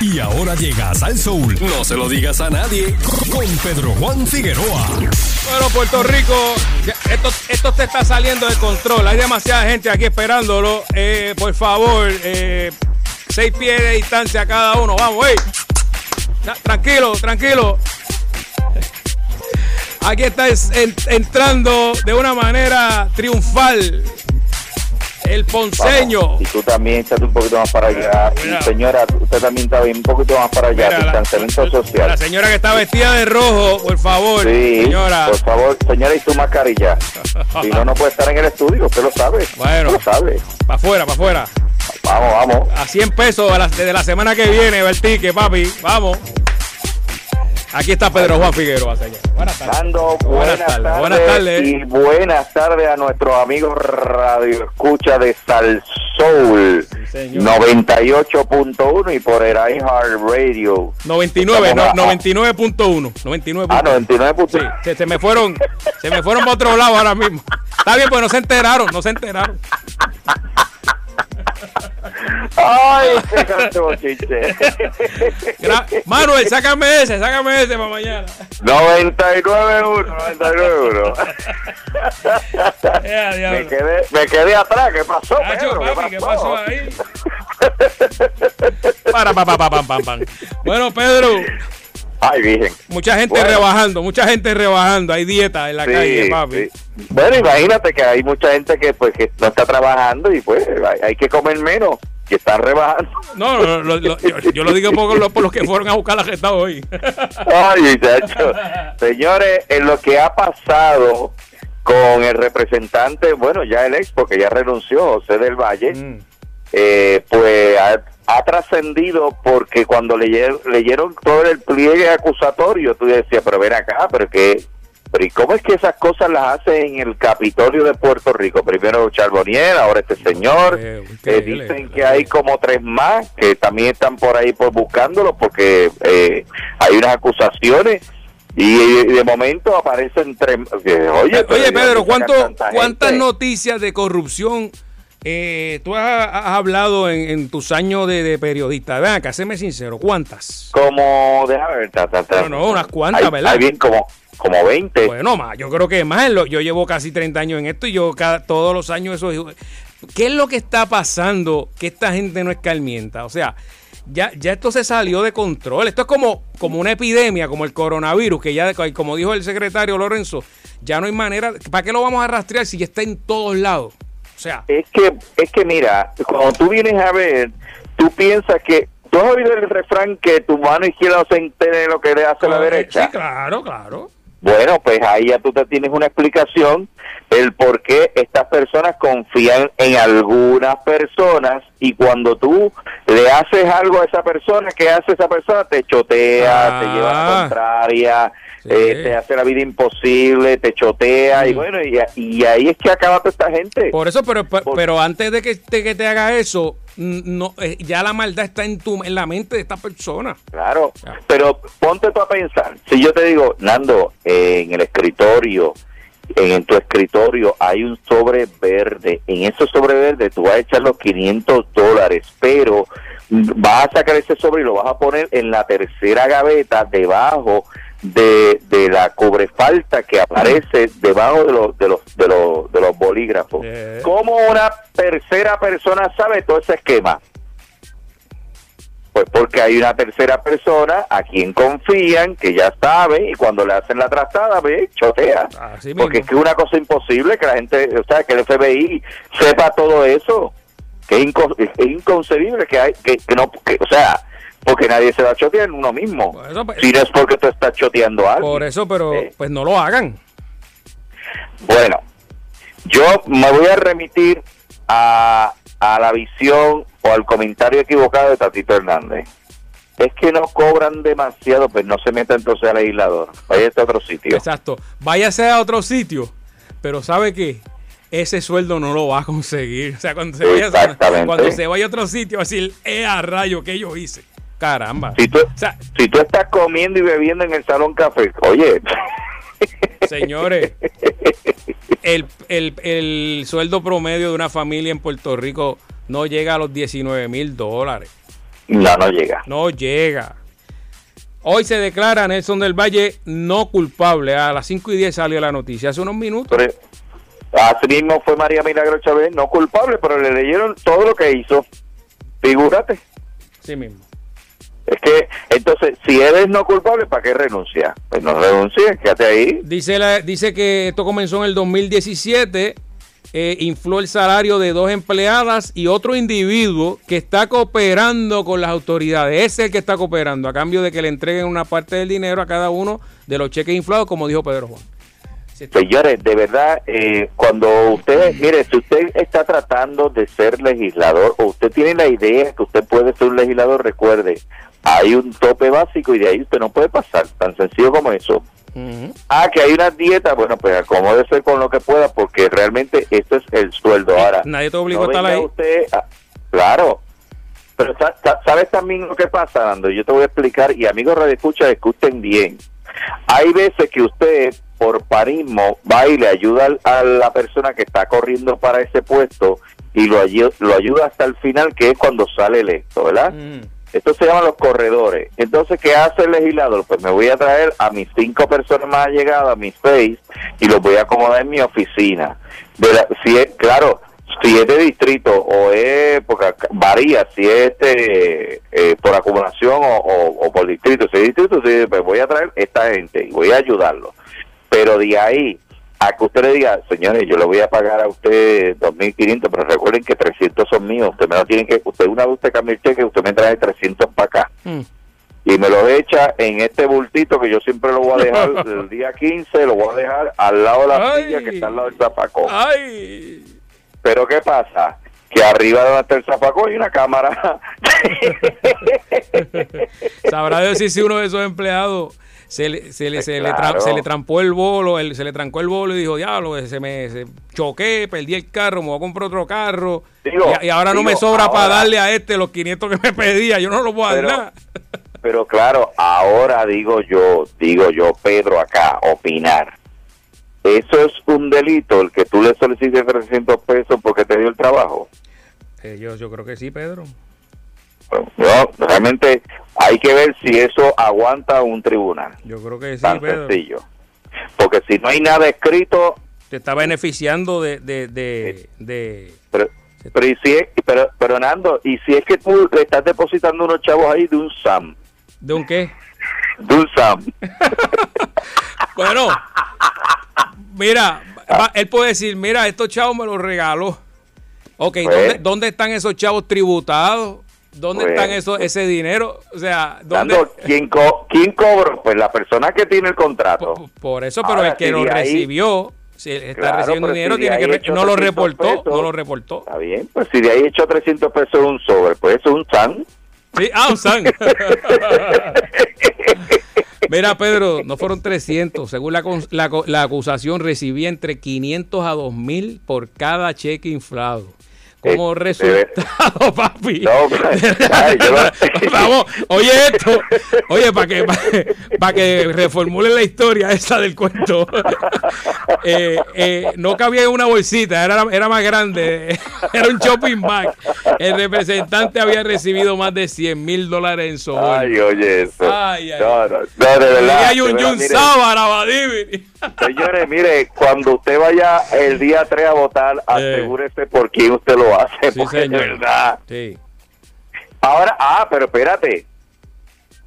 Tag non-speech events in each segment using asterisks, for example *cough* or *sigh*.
Y ahora llega Sal Soul. No se lo digas a nadie. Con Pedro Juan Figueroa. Bueno, Puerto Rico, esto, esto te está saliendo de control. Hay demasiada gente aquí esperándolo. Eh, por favor, eh, seis pies de distancia cada uno. Vamos, hey. Tranquilo, tranquilo. Aquí está entrando de una manera triunfal el ponceño. y tú también estás un poquito más para allá. señora, usted también está bien, un poquito más para allá. distanciamiento social. La señora que está vestida de rojo, por favor. Sí, señora. Por favor, señora, y su mascarilla. *laughs* si no, no puede estar en el estudio, usted lo sabe. Bueno. Lo sabe. Para afuera, para afuera. Vamos, vamos. A 100 pesos desde la semana que viene ticket, papi. Vamos. Aquí está Pedro Juan Figueroa, señor. Buenas tardes. buenas, tardes, buenas tardes. Y buenas tardes a nuestros amigos Radio Escucha de Sal Soul. 98.1 y por el iHeart Radio. 99, no, 99.1. 99. Ah, 99.1. Sí, se, me fueron, se me fueron para otro lado ahora mismo. Está bien, pues no se enteraron, no se enteraron. Ay, *laughs* qué canto bochinche. Manuel, sácame ese, sácame ese para mañana. 99-1, 99-1. *laughs* me, quedé, me quedé atrás, ¿qué pasó? Pedro? Papi, ¿Qué pasó ahí? para, pa, pa, pa, pam, pam, pam. Bueno, Pedro. Ay, virgen. Mucha gente rebajando, mucha gente rebajando. Hay dieta en la calle, papi. Bueno, imagínate que hay mucha gente que pues que no está trabajando y pues hay, que comer menos que están rebajando. No, no, yo, lo digo por, por los que fueron a buscar la gesta hoy. Ay, muchacho. Señores, en lo que ha pasado con el representante, bueno, ya el ex, porque ya renunció, José del Valle, mm. eh, pues ha trascendido porque cuando leyeron, leyeron todo el pliegue acusatorio, tú decías, pero ven acá, pero que pero ¿y cómo es que esas cosas las hace en el Capitolio de Puerto Rico? Primero Charbonnier, ahora este señor. Eh, dicen que hay como tres más que también están por ahí por buscándolo porque eh, hay unas acusaciones y de momento aparecen tres. oye, oye Pedro, ¿cuánto, ¿cuántas noticias de corrupción eh, tú has, hablado en, tus años de, periodista. Vean acá, séme sincero, ¿cuántas? Como, déjame ver, ta, No, unas cuantas, ¿verdad? Hay bien como, como 20. Bueno, más, yo creo que más. Yo llevo casi 30 años en esto y yo cada, todos los años eso. ¿Qué es lo que está pasando que esta gente no escarmienta? O sea, ya, ya esto se salió de control. Esto es como, como una epidemia, como el coronavirus, que ya, como dijo el secretario Lorenzo, ya no hay manera. ¿Para qué lo vamos a rastrear si ya está en todos lados? sea. Es que, es que mira, cuando tú vienes a ver, tú piensas que. ¿Tú has oído el refrán que tu mano izquierda no se entere de lo que le hace la derecha? Sí, claro, claro. Bueno, pues ahí ya tú te tienes una explicación el por qué estas personas confían en algunas personas y cuando tú le haces algo a esa persona, ¿qué hace esa persona? Te chotea, te lleva a la ah. Eh, te hace la vida imposible, te chotea y mm. bueno, y, ahí es que acaba toda esta gente. Por eso, pero, pero antes de que, te, que te haga eso, no, eh, ya la maldad está en tu en la mente de esta persona. Claro, pero ponte tú a pensar, si yo te digo, Nando, en el escritorio, en, tu escritorio hay un sobre verde, en ese sobre verde tú vas a echar los 500 dólares, pero vas a sacar ese sobre y lo vas a poner en la tercera gaveta debajo de, de la cubrefalta que aparece debajo de los de los de los, de los bolígrafos. Eh. ¿Cómo una tercera persona sabe todo ese esquema? Pues porque hay una tercera persona a quien confían, que ya sabe, y cuando le hacen la trastada, ve, chotea. porque es que es una cosa imposible que la gente, o sea, que el FBI sepa todo eso. Que es, inconcebible que hay, que, no, que, o sea, porque nadie se va a chotear en uno mismo. Pues, si no es porque tú estás choteando algo. Por eso, pero pues no lo hagan. Bueno, yo me voy a remitir a, a la visión o al comentario equivocado de Tatito Hernández. Es que no cobran demasiado, pues no se meta entonces al legislador. Vaya a otro sitio. Exacto. Váyase a otro sitio. Pero ¿sabe qué? ese sueldo no lo va a conseguir. O sea, cuando se vaya, cuando se vaya a otro sitio, va a decir, eh, a rayo, que yo hice. Caramba. Si tú, si tú estás comiendo y bebiendo en el salón café, oye. Señores, el, el, el sueldo promedio de una familia en Puerto Rico no llega a los 19 mil dólares. No, no llega. No llega. Hoy se declara Nelson del Valle no culpable. A las 5 y 10 salió la noticia, hace unos minutos. Pero, así mismo fue María Milagro Chávez, no culpable, pero le leyeron todo lo que hizo. Figúrate. Sí mismo. Es que, entonces, si eres no culpable, ¿para qué renuncia? Pues no renuncies, quédate ahí. Dice, la, dice que esto comenzó en el 2017 eh, infló el salario de dos empleadas y otro individuo que está cooperando con las autoridades. Ese es el que está cooperando a cambio de que le entreguen una parte del dinero a cada uno de los cheques inflados, como dijo Pedro Juan. Señores, de verdad, eh, cuando usted, mire, si usted está tratando de ser legislador o usted tiene la idea que usted puede ser un legislador, recuerde, hay un tope básico y de ahí usted no puede pasar, tan sencillo como eso. Ah, que hay una dieta, bueno, pues acomódese con lo que pueda, porque realmente esto es el sueldo. Ahora, nadie te obliga a estar ahí. Usted, claro, pero ¿sabes también lo que pasa, Nando? Yo te voy a explicar, y amigos Radio Escucha, escuchen bien. Hay veces que usted, por parismo, va y le ayuda a la persona que está corriendo para ese puesto y lo, lo ayuda hasta el final, que es cuando sale electo, ¿verdad? Esto se llama los corredores. Entonces, ¿qué hace el legislador? Pues me voy a traer a mis cinco personas más allegadas, a mis seis, y los voy a acomodar en mi oficina. De si es, claro, si es de distrito o es, porque varía, si es este, eh, por acumulación o, por distrito, si es distrito, pues voy a traer esta gente y voy a ayudarlo. Pero de ahí a que usted le diga, señores, yo le voy a pagar a usted 2.500, pero recuerden que 300 son míos, usted me lo tiene que, usted una vez usted cambia el cheque, usted me trae 300 para acá. Mm. Y me lo echa en este bultito que yo siempre lo voy a *laughs* dejar el día 15, lo voy a dejar al lado de la silla que está al lado del zapacón. Ay. Pero ¿qué pasa? Que arriba de donde el zapacón hay una cámara. *laughs* Sabrá decir si uno de esos empleados se le, se le, se, le se le trampó el bolo, se le trancó el bolo y dijo, diablo, se me se choqué, perdí el carro, me voy a comprar otro carro. y, ahora no me sobra para darle a este los 500 que me pedía, yo no lo puedo dar. *laughs* Pero claro, ahora digo yo, digo yo, Pedro, acá, opinar. ¿Eso es un delito el que tú le solicites 300 pesos porque te dio el trabajo? Eh, yo, yo creo que sí, Pedro. Realmente hay que ver si eso aguanta un tribunal. Yo creo que sí, Tan sencillo. Porque si no hay nada escrito... Te está beneficiando de... de, de, pero, pero, y si pero, pero Nando, y si es que tú le estás depositando unos chavos ahí de un SAM. ¿De un qué? De un SAM. *laughs* bueno, mira, él puede decir, mira, estos chavos me los regaló. Ok, ¿dónde, pues. ¿dónde, están esos chavos tributados? ¿Dónde pues, están esos, ese dinero? O sea, ¿dónde? ¿quién, ¿quién cobró? Pues la persona que tiene el contrato. Por, eso, pero el que lo recibió, si está recibiendo dinero, tiene que no lo reportó, no lo reportó. Está bien, pues si de ahí echó 300 pesos un sobre, pues eso es un SAN. Sí, ah, un SAN. *laughs* Mira, Pedro, no fueron 300. Según la, la, la acusación, recibía entre 500 a 2000 por cada cheque inflado como eh, resultado, papi. *laughs* *laughs* Vamos, oye esto, oye, para que, para que reformule la historia esa del cuento. *laughs* Eh, eh, no cabía en una bolsita, era, era más grande, era un shopping bag. El representante había recibido más de 100 mil dólares en soborno. Ay, oye eso. Ay, ay. No, no, no, de verdad. Y hay un Jun Sábara, Señores, mire, cuando usted vaya el día 3 a votar, asegúrese por quién usted lo hace. Sí, señor. verdad. Sí. Ahora, ah, pero espérate.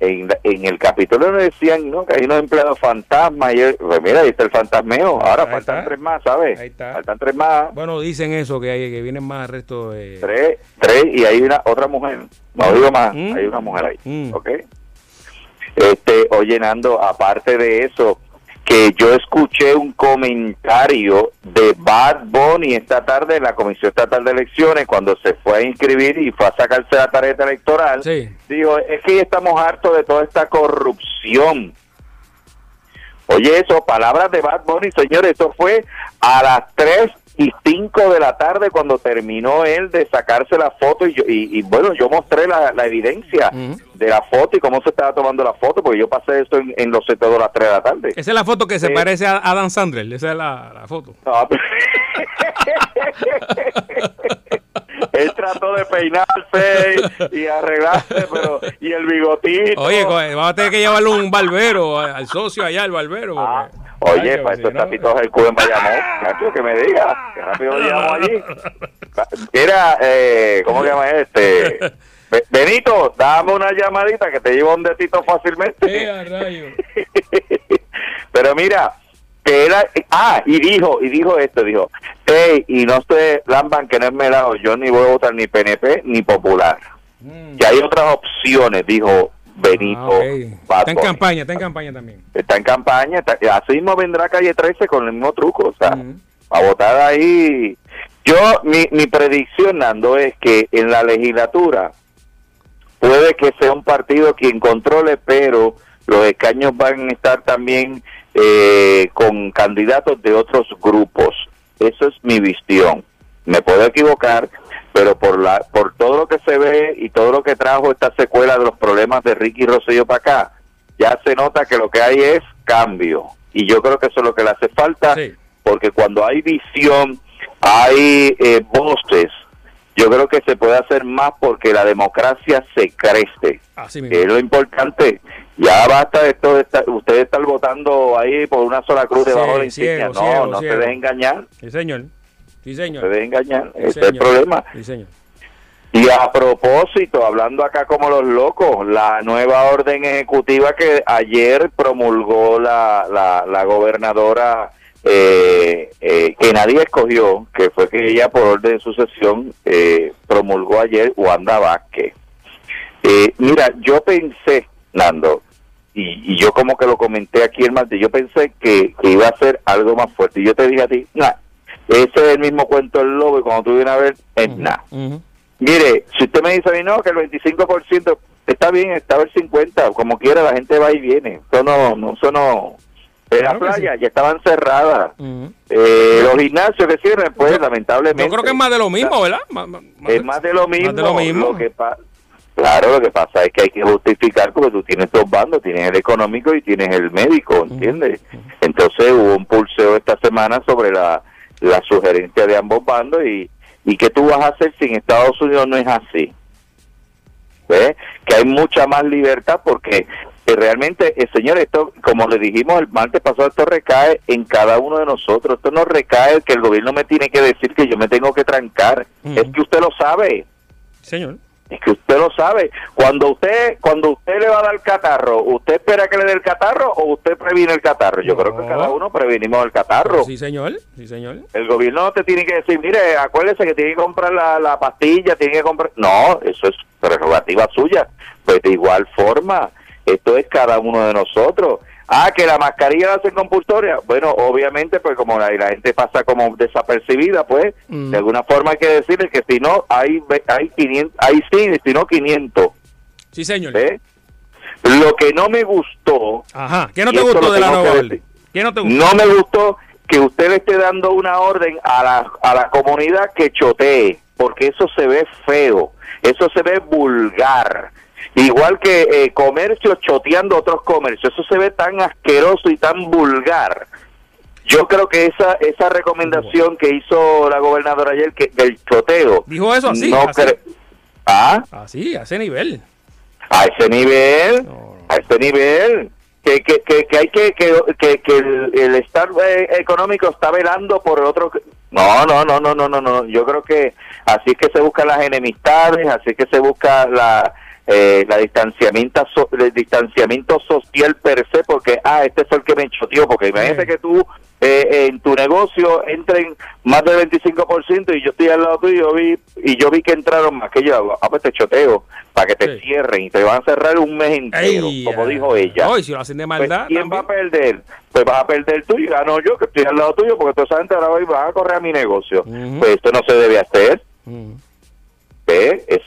En, en el capítulo nos decían ¿no? que hay unos empleados fantasmas. Y pues mira, ahí está el fantasmeo. Ahora faltan tres más, ¿sabes? Ahí está. Faltan tres más. Bueno, dicen eso, que, hay, que vienen más resto de... Tres, tres y hay una otra mujer. No digo más, mm. hay una mujer ahí. Mm. ¿Ok? Este, oye, Nando, aparte de eso, que yo escuché un comentario de Bad Bunny esta tarde en la Comisión Estatal de Elecciones cuando se fue a inscribir y fue a sacarse la tarjeta electoral. Sí. Dijo, es que ya estamos hartos de toda esta corrupción. Oye, eso, palabras de Bad Bunny, señores, eso fue a las 3 y 5 de la tarde cuando terminó él de sacarse la foto y, y, bueno, yo mostré la, evidencia de la foto y cómo se estaba tomando la foto, porque yo pasé esto en, los setos de las 3 de la tarde. Esa es la foto que se parece a Adam Sandler, esa es la, foto. *laughs* él trató de peinarse y, arreglarse, pero y el bigotito. Oye, vamos a tener que llevarle un barbero al socio allá, al barbero. Ah, oye, para estos tapitos el cubo en Bayamón, que me diga, que rápido llegamos allí. Mira, eh, ¿cómo se llama este? *laughs* Benito, dame una llamadita que te llevo un detito fácilmente. *laughs* Pero mira, que era, ah, y dijo, y dijo esto, dijo, hey, y no se lamban que no es melado, yo ni voy a votar ni PNP ni Popular. Mm. Que hay otras opciones, dijo Benito. Ah, está en campaña, está en campaña también. Está en campaña, así mismo vendrá Calle 13 con el mismo truco, o sea, mm. a votar ahí. Yo, mi, mi predicción, Nando, es que en la legislatura puede que sea un partido quien controle, pero los escaños van a estar también eh, con candidatos de otros grupos. Eso es mi visión. Me puedo equivocar, pero por la por todo lo que se ve y todo lo que trajo esta secuela de los problemas de Ricky Rosselló para acá, ya se nota que lo que hay es cambio. Y yo creo que eso es lo que le hace falta, porque cuando hay visión, hay eh, voces yo creo que se puede hacer más porque la democracia se crece. es lo importante. Ya basta de esto, de ustedes están votando ahí por una sola cruz debajo de la insignia. no, no se dejen engañar. Sí, señor. Sí, señor. Se dejen engañar. Ese es el problema. Sí, señor. Y a propósito, hablando acá como los locos, la nueva orden ejecutiva que ayer promulgó la, la, la gobernadora eh, eh, que nadie escogió, que fue que ella por orden de sucesión eh, promulgó ayer Wanda Vázquez. Eh, mira, yo pensé, Nando, y, yo como que lo comenté aquí el martes, yo pensé que, iba a ser algo más fuerte. Y yo te dije a ti, nah, ese es el mismo cuento del lobo y cuando tú vienes a ver, es nada. Mire, si usted me dice a mí, no, que el 25% está bien, está el 50%, como quiera, la gente va y viene. Eso no, no, eso no, en la playa ya estaban cerradas. eh, los gimnasios que cierran, pues lamentablemente. Yo creo que es más de lo mismo, ¿verdad? es más de lo mismo. que claro, lo que pasa es que hay que justificar porque tú tienes dos bandos, tienes el económico y tienes el médico, ¿entiendes? Entonces hubo un pulseo esta semana sobre la, la sugerencia de ambos bandos y, y qué tú vas a hacer si en Estados Unidos no es así. ¿Ves? Que hay mucha más libertad porque realmente, el eh, señor, esto, como le dijimos el martes pasado, esto recae en cada uno de nosotros. Esto no recae que el gobierno me tiene que decir que yo me tengo que trancar. Es que usted lo sabe. Señor. Es que usted lo sabe. Cuando usted cuando usted le va a dar el catarro, ¿usted espera que le dé el catarro o usted previene el catarro? Yo creo que cada uno prevenimos el catarro. Sí, señor. Sí, señor. El gobierno no te tiene que decir, mire, acuérdese que tiene que comprar la, la pastilla, tiene que comprar... No, eso es prerrogativa suya. Pues de igual forma, esto es cada uno de nosotros. Ah, que la mascarilla la hacen compulsoria. Bueno, obviamente, pues como la, la gente pasa como desapercibida, pues mm. de alguna forma hay que decirle que si no, hay, hay 500, hay sí, si no 500. Sí, señor. Lo que no me gustó. Ajá, ¿qué no te gustó de la nueva ¿Qué no te gustó? No me gustó que usted le esté dando una orden a la, a la comunidad que chotee, porque eso se ve feo, eso se ve vulgar Igual que eh, comercios choteando otros comercios. Eso se ve tan asqueroso y tan vulgar. Yo creo que esa esa recomendación que hizo la gobernadora ayer que del choteo. Dijo eso así. No así. ¿Ah? Así, a ese nivel. A ese nivel. A ese nivel. Que, que, que, hay que que, que, el, el Estado eh, económico está velando por otro no no no no no no no yo creo que así es que se buscan las enemistades así es que se busca la eh, la distanciamiento el distanciamiento social per se porque ah este fue el que me choteó porque imagínate que tú eh, en tu negocio entren más del 25% y yo estoy al lado tuyo vi, y yo vi que entraron más que yo ah pues te choteo para que te cierren y te van a cerrar un mes entero como dijo ella. Si lo hacen de pues, ¿quién va a perder? pues vas a perder tú y gano yo que estoy al lado tuyo porque toda esa gente ahora va a correr a mi negocio. Pues esto no se debe hacer.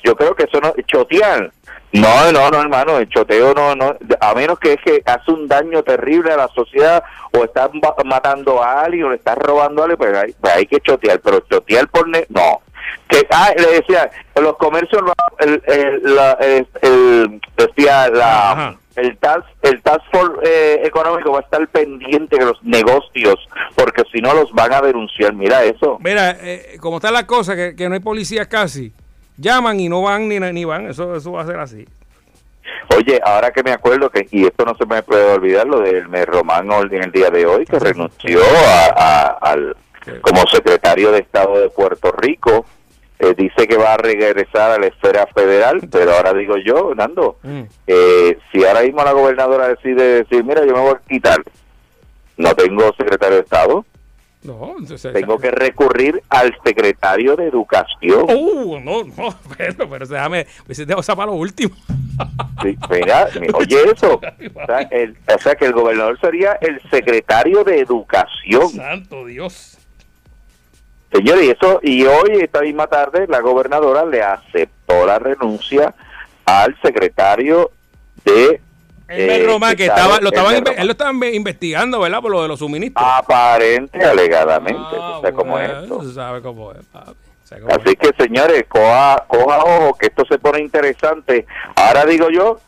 Yo creo que eso no, chotear. No, no, no, hermano, el choteo no, no, a menos que es que hace un daño terrible a la sociedad o estás matando a alguien o le estás robando a alguien, pues hay, pues hay que chotear, pero chotear por... no. Que, ah, le decía, los comercios, el, el, el, decía la... el task, el task force eh, económico va a estar pendiente de los negocios, porque si no los van a denunciar. Mira eso. Mira, eh, como está la cosa, que, que no hay policía casi, llaman y no van ni, ni van, eso, eso va a ser así. Oye, ahora que me acuerdo que, y esto no se me puede olvidar, lo del Román en el día de hoy, que renunció a, al, como secretario de Estado de Puerto Rico, eh, dice que va a regresar a la esfera federal, pero ahora digo yo, Nando, Mm. eh, si ahora mismo la gobernadora decide decir, mira, yo me voy a quitar, no tengo secretario de Estado, No, entonces, tengo que recurrir al secretario de Educación. Oh, no, no, *laughs* pero, pero déjame, hubiese dejado esa para lo último. Sí, mira, *laughs* oye eso, o sea, el- o sea que el gobernador sería el secretario de Educación. Santo Dios. Señores, y eso, y hoy, esta misma tarde, la gobernadora le aceptó la renuncia al secretario de El eh, Román, que Estado- estaba, lo estaban, él lo estaban ve- investigando, ¿verdad? Por lo de los suministros. aparente, alegadamente, Ah, esto. tú sabes cómo es, papi. O sea, cómo Así es. que, señores, coja, coja ojo, que esto se pone interesante. Ahora digo yo,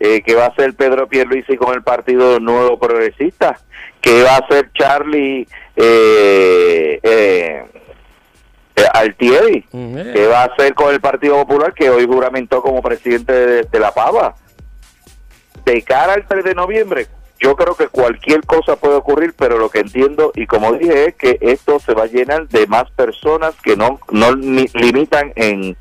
eh, ¿qué va a hacer Pedro Pierluisi con el Partido Nuevo Progresista? ¿Qué va a hacer Charlie eh, eh, eh, Altieri? Mm, eh. ¿Qué va a hacer con el Partido Popular que hoy juramentó como presidente de, de la Pava? De cara al 3 de noviembre, yo creo que cualquier cosa puede ocurrir, pero lo que entiendo y como dije es que esto se va a llenar de más personas que no no limitan en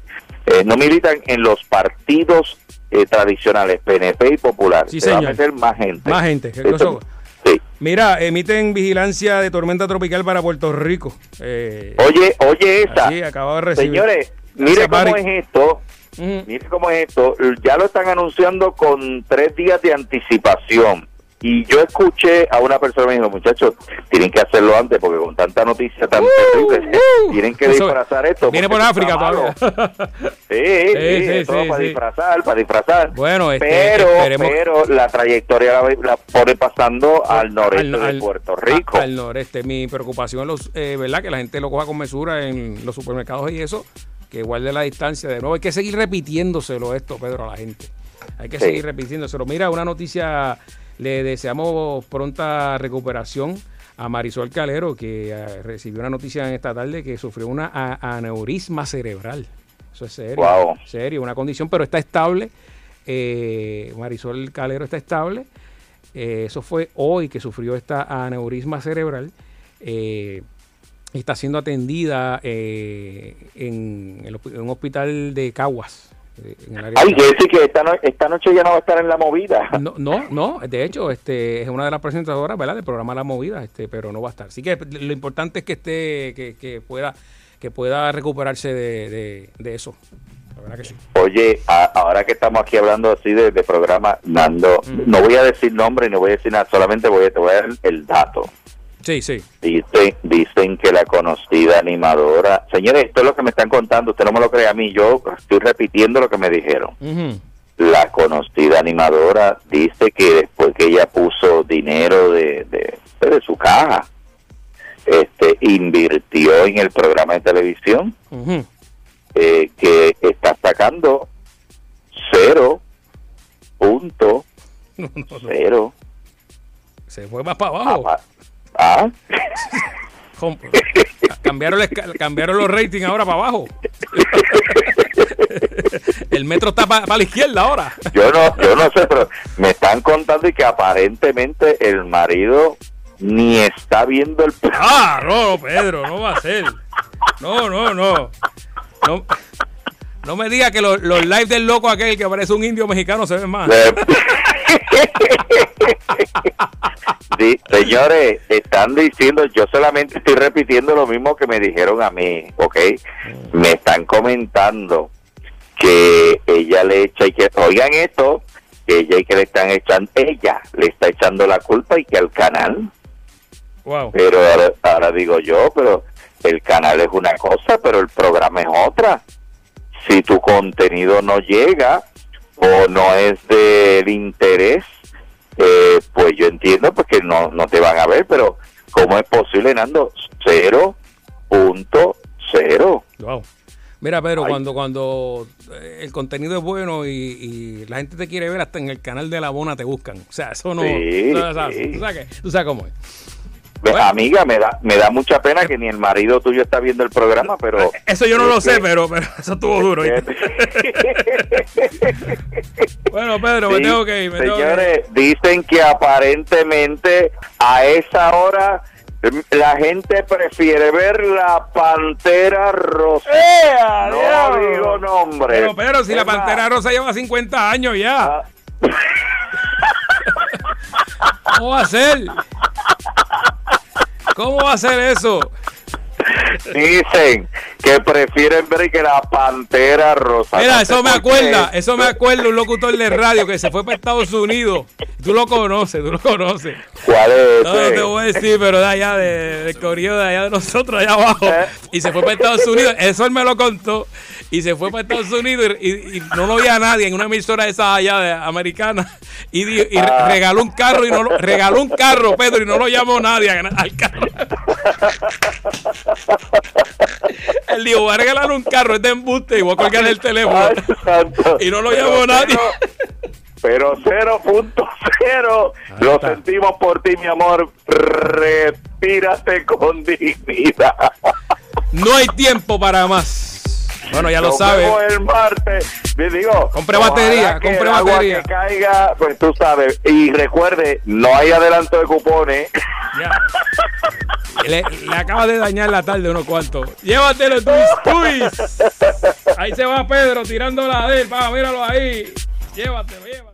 eh, no militan en los partidos eh, tradicionales PNP y Popular. Sí, se va a meter más gente. Más gente. ¿qué Esto- sí. Mira, emiten vigilancia de tormenta tropical para Puerto Rico. Eh, Oye, oye esa. así, acabo de recibir. Señores, mire cómo es esto. Mire cómo es esto, ya lo están anunciando con tres días de anticipación. Y yo escuché a una persona que me dijo, muchachos, tienen que hacerlo antes porque con tanta noticia tan terrible, uh. *laughs* tienen que disfrazar esto. Viene por África todavía. *laughs* Sí, sí, Sí, sí, para disfrazar, para disfrazar. Bueno, este, pero, esperemos- pero la trayectoria la, la pone pasando al noreste Al- al- de Puerto Rico. a- al noreste. Mi preocupación, los, eh, ¿verdad? Que la gente lo coja con mesura en los supermercados y eso, que guarde la distancia. De nuevo, hay que seguir repitiéndoselo esto, Pedro, a la gente. Hay que Sí. seguir repitiéndoselo. Mira, una noticia, le deseamos pronta recuperación a Marisol Calero, que eh, recibió una noticia en esta tarde que sufrió una aneurisma cerebral. Eso es serio. Wow. Serio, una condición, pero está estable. Eh, Marisol Calero está estable. Eh, eso fue hoy que sufrió esta aneurisma cerebral. Eh, está siendo atendida eh, en, el hosp- en un hospital de Caguas. eh, en el área de Ay, Caguas. decir que esta, no- esta noche ya no va a estar en la movida. No, no, no, de hecho, este es una de las presentadoras, ¿verdad? Del programa La Movida, este, pero no va a estar. Así que lo importante es que esté, que, que pueda, que pueda recuperarse de, de- de eso. La verdad que sí. Oye, a- ahora que estamos aquí hablando así de, de programa, Nando, Mm. no voy a decir nombre ni voy a decir nada, solamente voy a, te voy a dar el dato. Sí, sí. Dicen, dicen que la conocida animadora, señores, esto es lo que me están contando, usted no me lo cree a mí, yo estoy repitiendo lo que me dijeron. La conocida animadora dice que después que ella puso dinero de, de, de su caja, este, invirtió en el programa de televisión, eh, que está sacando cero punto *laughs* No, no, no. cero Se fue más para abajo. Ah, cambiaron, cambiaron los ratings ahora para abajo. *laughs* El metro está para la izquierda ahora. yo no yo no sé pero me están contando y que aparentemente el marido ni está viendo el Ah, no, Pedro, no va a ser. No, no, no. No, no me diga que los, los lives del loco aquel que parece un indio mexicano se ven más. *laughs* *laughs* Sí, señores, están diciendo, yo solamente estoy repitiendo lo mismo que me dijeron a mí, ¿ok? Me están comentando que ella le echa y que, oigan esto, que ella y que le están echando, ella le está echando la culpa y que al canal, Wow. pero ahora, ahora digo yo, pero el canal es una cosa, pero el programa es otra. Si tu contenido no llega o no es del interés, eh, pues yo entiendo pues que no, no te van a ver, pero ¿cómo es posible, Nando? Cero punto cero. Wow. Mira, Pedro, Ay. cuando, cuando eh, el contenido es bueno y, y la gente te quiere ver, hasta en el canal de la Bona te buscan. O sea, eso no. Sí, sabes, sí. tú sabes que- tú sabes cómo es. Amiga, me da, me da mucha pena que ni el marido tuyo está viendo el programa, pero... Eso yo no lo sé, pero, pero *laughs* eso estuvo duro. *laughs* bueno, Pedro, me tengo que ir. señores, dicen que aparentemente a esa hora la gente prefiere ver la pantera rosa. ¡Eh, no digo nombre. Pero, pero si la pantera rosa lleva 50 años ya. Ah. *laughs* ¿Cómo va a ser? ¿Cómo va a ser eso? Dicen que prefieren ver que la pantera rosa. Mira, eso me acuerda, eso me acuerda un locutor de radio que se fue para Estados Unidos. Tú lo conoces, tú lo conoces. ¿Cuál es? No, te voy a decir, pero de allá, de, de de allá de nosotros, allá abajo. *laughs* Y se fue para Estados Unidos. Eso él me lo contó. Y se fue para Estados Unidos y, no lo veía a nadie en una emisora de esa allá de americana. Y, ah. regaló un carro y no lo, regaló un carro, Pedro, y no lo llamó nadie al carro. *laughs* Él dijo, voy a regalar un carro, es de embuste y voy a colgar el teléfono. y no lo llamó nadie. Pero 0.0 lo sentimos por ti, mi amor. Respírate con dignidad. No hay tiempo para más. Bueno, ya lo sabes. el martes. Digo, compre batería, compre batería. que caiga, pues tú sabes. Y recuerde, no hay adelanto de cupones. Ya. Le, le acaba de dañar la tarde unos cuantos. Llévatelo, Tuis, Tuis. Ahí se va Pedro tirando la de él. míralo ahí. Llévatelo, llévatelo.